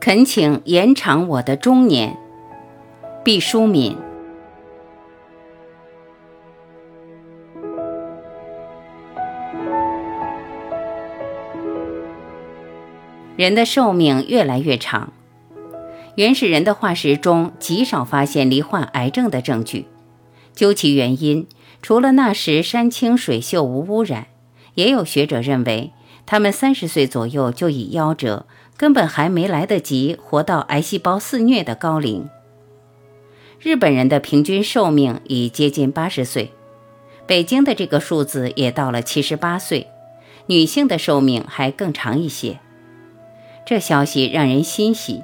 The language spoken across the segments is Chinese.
恳请延长我的中年。毕淑敏。人的寿命越来越长，原始人的化石中极少发现罹患癌症的证据。究其原因，除了那时山清水秀无污染，也有学者认为他们三十岁左右就已夭折，根本还没来得及活到癌细胞肆虐的高龄。日本人的平均寿命已接近八十岁，北京的这个数字也到了七十八岁，女性的寿命还更长一些。这消息让人欣喜。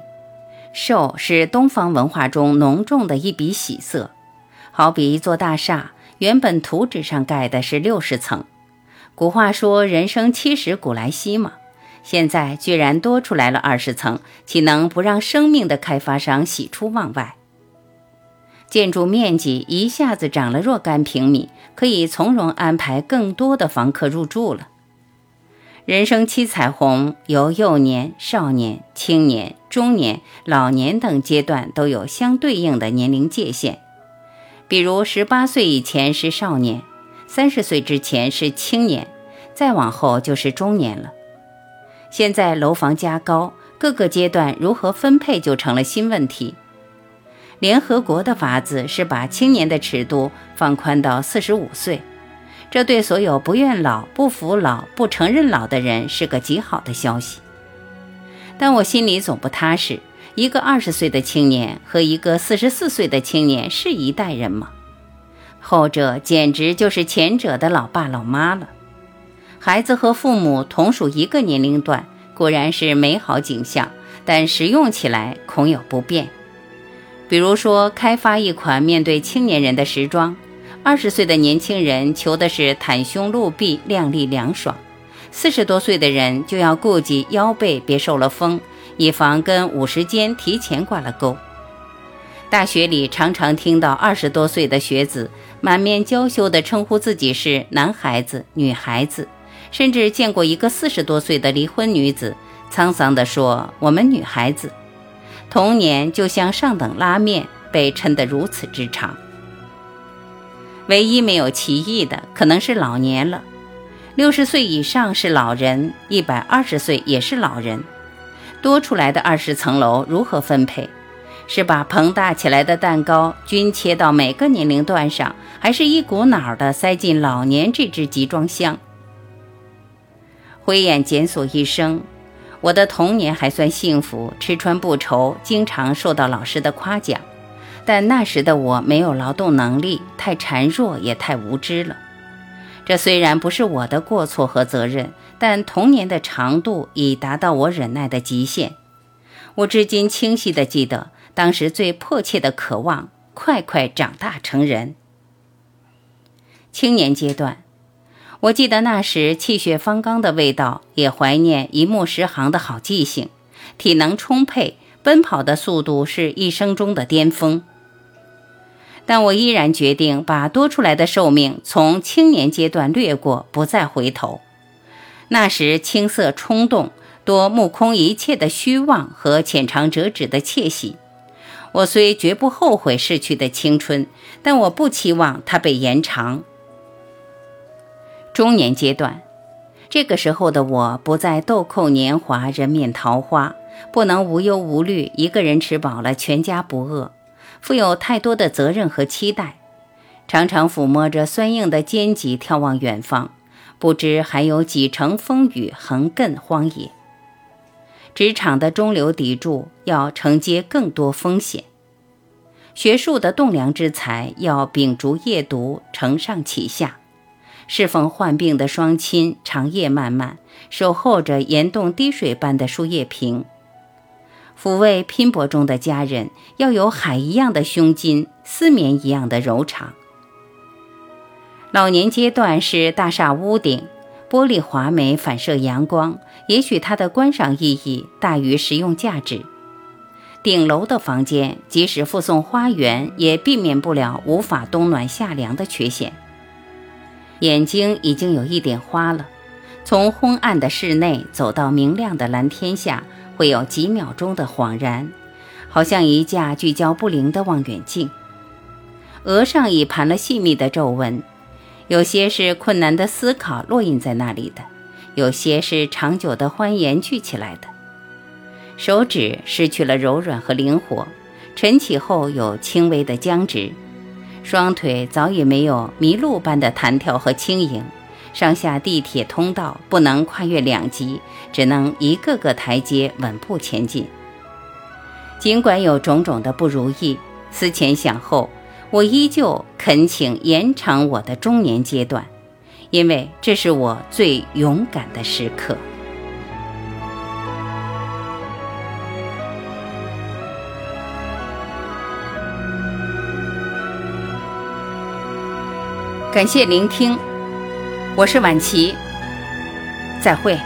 寿是东方文化中浓重的一笔喜色，好比一座大厦，原本图纸上盖的是六十层。古话说“人生七十古来稀”嘛，现在居然多出来了二十层，岂能不让生命的开发商喜出望外？建筑面积一下子涨了若干平米，可以从容安排更多的房客入住了。人生七彩虹由幼年、少年、青年、中年、老年等阶段都有相对应的年龄界限。比如，十八岁以前是少年，三十岁之前是青年，再往后就是中年了。现在楼房加高，各个阶段如何分配就成了新问题。联合国的法子是把青年的尺度放宽到四十五岁。这对所有不愿老、不服老、不承认老的人是个极好的消息，但我心里总不踏实。一个二十岁的青年和一个四十四岁的青年是一代人吗？后者简直就是前者的老爸老妈了。孩子和父母同属一个年龄段，固然是美好景象，但实用起来恐有不便。比如说，开发一款面对青年人的时装。二十岁的年轻人求的是袒胸露臂、靓丽凉爽；四十多岁的人就要顾及腰背别受了风，以防跟五十肩提前挂了钩。大学里常常听到二十多岁的学子满面娇羞地称呼自己是男孩子、女孩子，甚至见过一个四十多岁的离婚女子沧桑地说：“我们女孩子童年就像上等拉面，被抻得如此之长。”唯一没有歧义的，可能是老年了。六十岁以上是老人，一百二十岁也是老人。多出来的二十层楼如何分配？是把膨大起来的蛋糕均切到每个年龄段上，还是一股脑的塞进老年这只集装箱？慧眼检索一生，我的童年还算幸福，吃穿不愁，经常受到老师的夸奖。但那时的我没有劳动能力，太孱弱也太无知了。这虽然不是我的过错和责任，但童年的长度已达到我忍耐的极限。我至今清晰地记得，当时最迫切的渴望快快长大成人。青年阶段，我记得那时气血方刚的味道，也怀念一目十行的好记性，体能充沛，奔跑的速度是一生中的巅峰。但我依然决定把多出来的寿命从青年阶段略过，不再回头。那时青涩冲动，多目空一切的虚妄和浅尝辄止的窃喜。我虽绝不后悔逝去的青春，但我不期望它被延长。中年阶段，这个时候的我不再豆蔻年华，人面桃花，不能无忧无虑，一个人吃饱了，全家不饿。负有太多的责任和期待，常常抚摸着酸硬的肩脊眺望远方，不知还有几成风雨横亘荒野。职场的中流砥柱要承接更多风险，学术的栋梁之才要秉烛夜读，承上启下。侍奉患病的双亲长夜漫漫，守候着岩洞滴水般的输液瓶。抚慰拼搏中的家人，要有海一样的胸襟，丝绵一样的柔肠。老年阶段是大厦屋顶，玻璃华美，反射阳光，也许它的观赏意义大于实用价值。顶楼的房间，即使附送花园，也避免不了无法冬暖夏凉的缺陷。眼睛已经有一点花了，从昏暗的室内走到明亮的蓝天下。会有几秒钟的恍然，好像一架聚焦不灵的望远镜。额上已盘了细密的皱纹，有些是困难的思考落印在那里的，有些是长久的欢颜聚起来的。手指失去了柔软和灵活，晨起后有轻微的僵直。双腿早已没有麋鹿般的弹跳和轻盈，上下地铁通道不能跨越两级，只能一个个台阶稳步前进。尽管有种种的不如意，思前想后，我依旧恳请延长我的中年阶段，因为这是我最勇敢的时刻。感谢聆听，我是婉琪，再会。